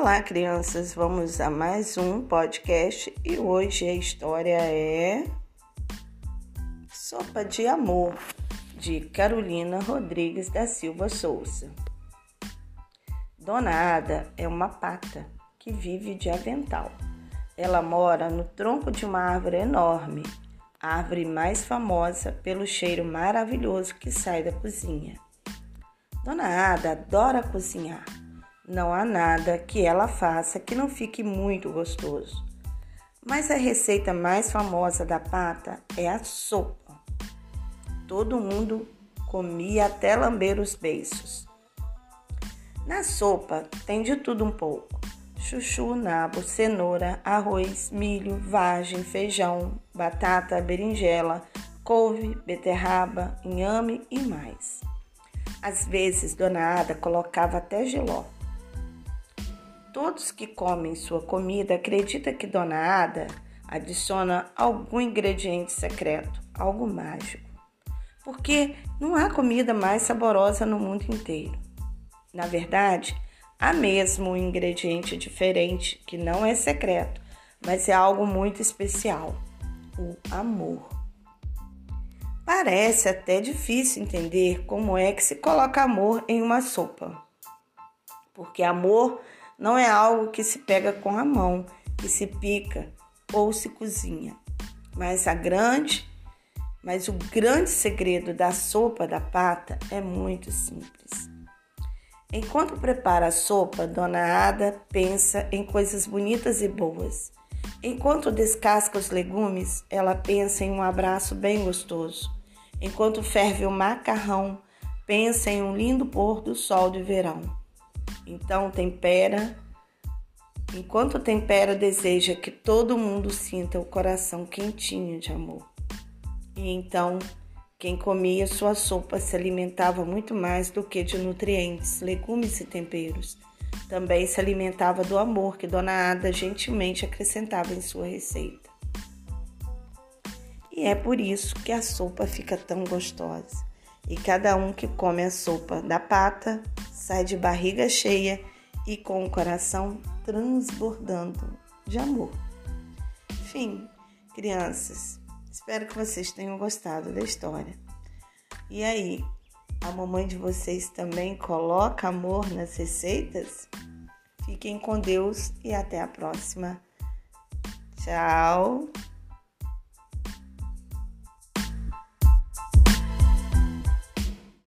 Olá, crianças! Vamos a mais um podcast e hoje a história é Sopa de Amor, de Carolina Rodrigues da Silva Souza. Dona Ada é uma pata que vive de avental. Ela mora no tronco de uma árvore enorme, a árvore mais famosa pelo cheiro maravilhoso que sai da cozinha. Dona Ada adora cozinhar não há nada que ela faça que não fique muito gostoso. Mas a receita mais famosa da pata é a sopa. Todo mundo comia até lamber os beiços. Na sopa tem de tudo um pouco: chuchu, nabo, cenoura, arroz, milho, vagem, feijão, batata, berinjela, couve, beterraba, inhame e mais. Às vezes, Dona Ada colocava até geló. Todos que comem sua comida acreditam que Dona Ada adiciona algum ingrediente secreto, algo mágico. Porque não há comida mais saborosa no mundo inteiro. Na verdade, há mesmo um ingrediente diferente que não é secreto, mas é algo muito especial: o amor. Parece até difícil entender como é que se coloca amor em uma sopa. Porque amor não é algo que se pega com a mão, que se pica ou se cozinha. Mas a grande, mas o grande segredo da sopa da pata é muito simples. Enquanto prepara a sopa, Dona Ada pensa em coisas bonitas e boas. Enquanto descasca os legumes, ela pensa em um abraço bem gostoso. Enquanto ferve o macarrão, pensa em um lindo pôr do sol de verão. Então tempera. Enquanto tempera, deseja que todo mundo sinta o coração quentinho de amor. E então, quem comia sua sopa se alimentava muito mais do que de nutrientes, legumes e temperos. Também se alimentava do amor que Dona Ada gentilmente acrescentava em sua receita. E é por isso que a sopa fica tão gostosa. E cada um que come a sopa da pata sai de barriga cheia e com o coração transbordando de amor. Enfim, crianças, espero que vocês tenham gostado da história. E aí, a mamãe de vocês também coloca amor nas receitas? Fiquem com Deus e até a próxima. Tchau!